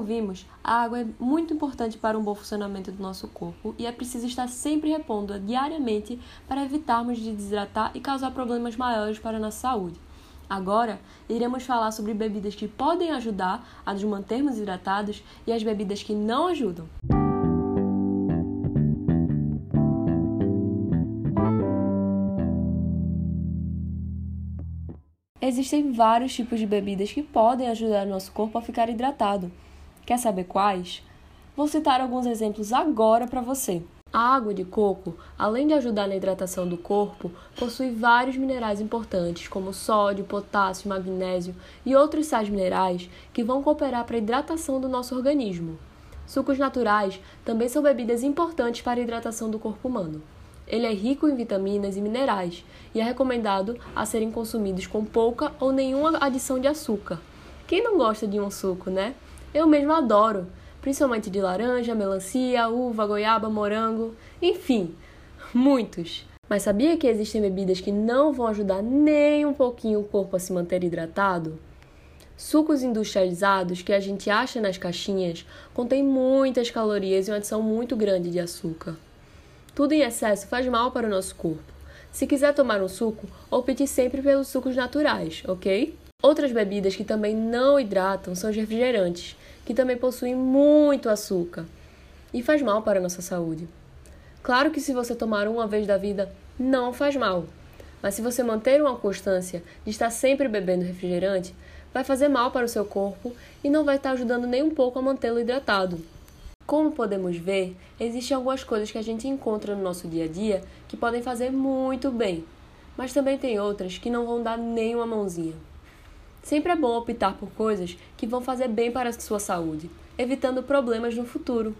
vimos, a água é muito importante para um bom funcionamento do nosso corpo e é preciso estar sempre repondo-a diariamente para evitarmos de desidratar e causar problemas maiores para a nossa saúde. Agora, iremos falar sobre bebidas que podem ajudar a nos mantermos hidratados e as bebidas que não ajudam. Existem vários tipos de bebidas que podem ajudar o nosso corpo a ficar hidratado. Quer saber quais? Vou citar alguns exemplos agora para você. A água de coco, além de ajudar na hidratação do corpo, possui vários minerais importantes, como sódio, potássio, magnésio e outros sais minerais que vão cooperar para a hidratação do nosso organismo. Sucos naturais também são bebidas importantes para a hidratação do corpo humano. Ele é rico em vitaminas e minerais e é recomendado a serem consumidos com pouca ou nenhuma adição de açúcar. Quem não gosta de um suco, né? Eu mesmo adoro, principalmente de laranja, melancia, uva, goiaba, morango, enfim, muitos. Mas sabia que existem bebidas que não vão ajudar nem um pouquinho o corpo a se manter hidratado? Sucos industrializados que a gente acha nas caixinhas contêm muitas calorias e uma adição muito grande de açúcar. Tudo em excesso faz mal para o nosso corpo. Se quiser tomar um suco, opte sempre pelos sucos naturais, ok? Outras bebidas que também não hidratam são os refrigerantes, que também possuem muito açúcar e faz mal para a nossa saúde. Claro que se você tomar uma vez da vida, não faz mal. Mas se você manter uma constância de estar sempre bebendo refrigerante, vai fazer mal para o seu corpo e não vai estar ajudando nem um pouco a mantê-lo hidratado. Como podemos ver, existem algumas coisas que a gente encontra no nosso dia a dia que podem fazer muito bem, mas também tem outras que não vão dar nem uma mãozinha. Sempre é bom optar por coisas que vão fazer bem para a sua saúde, evitando problemas no futuro.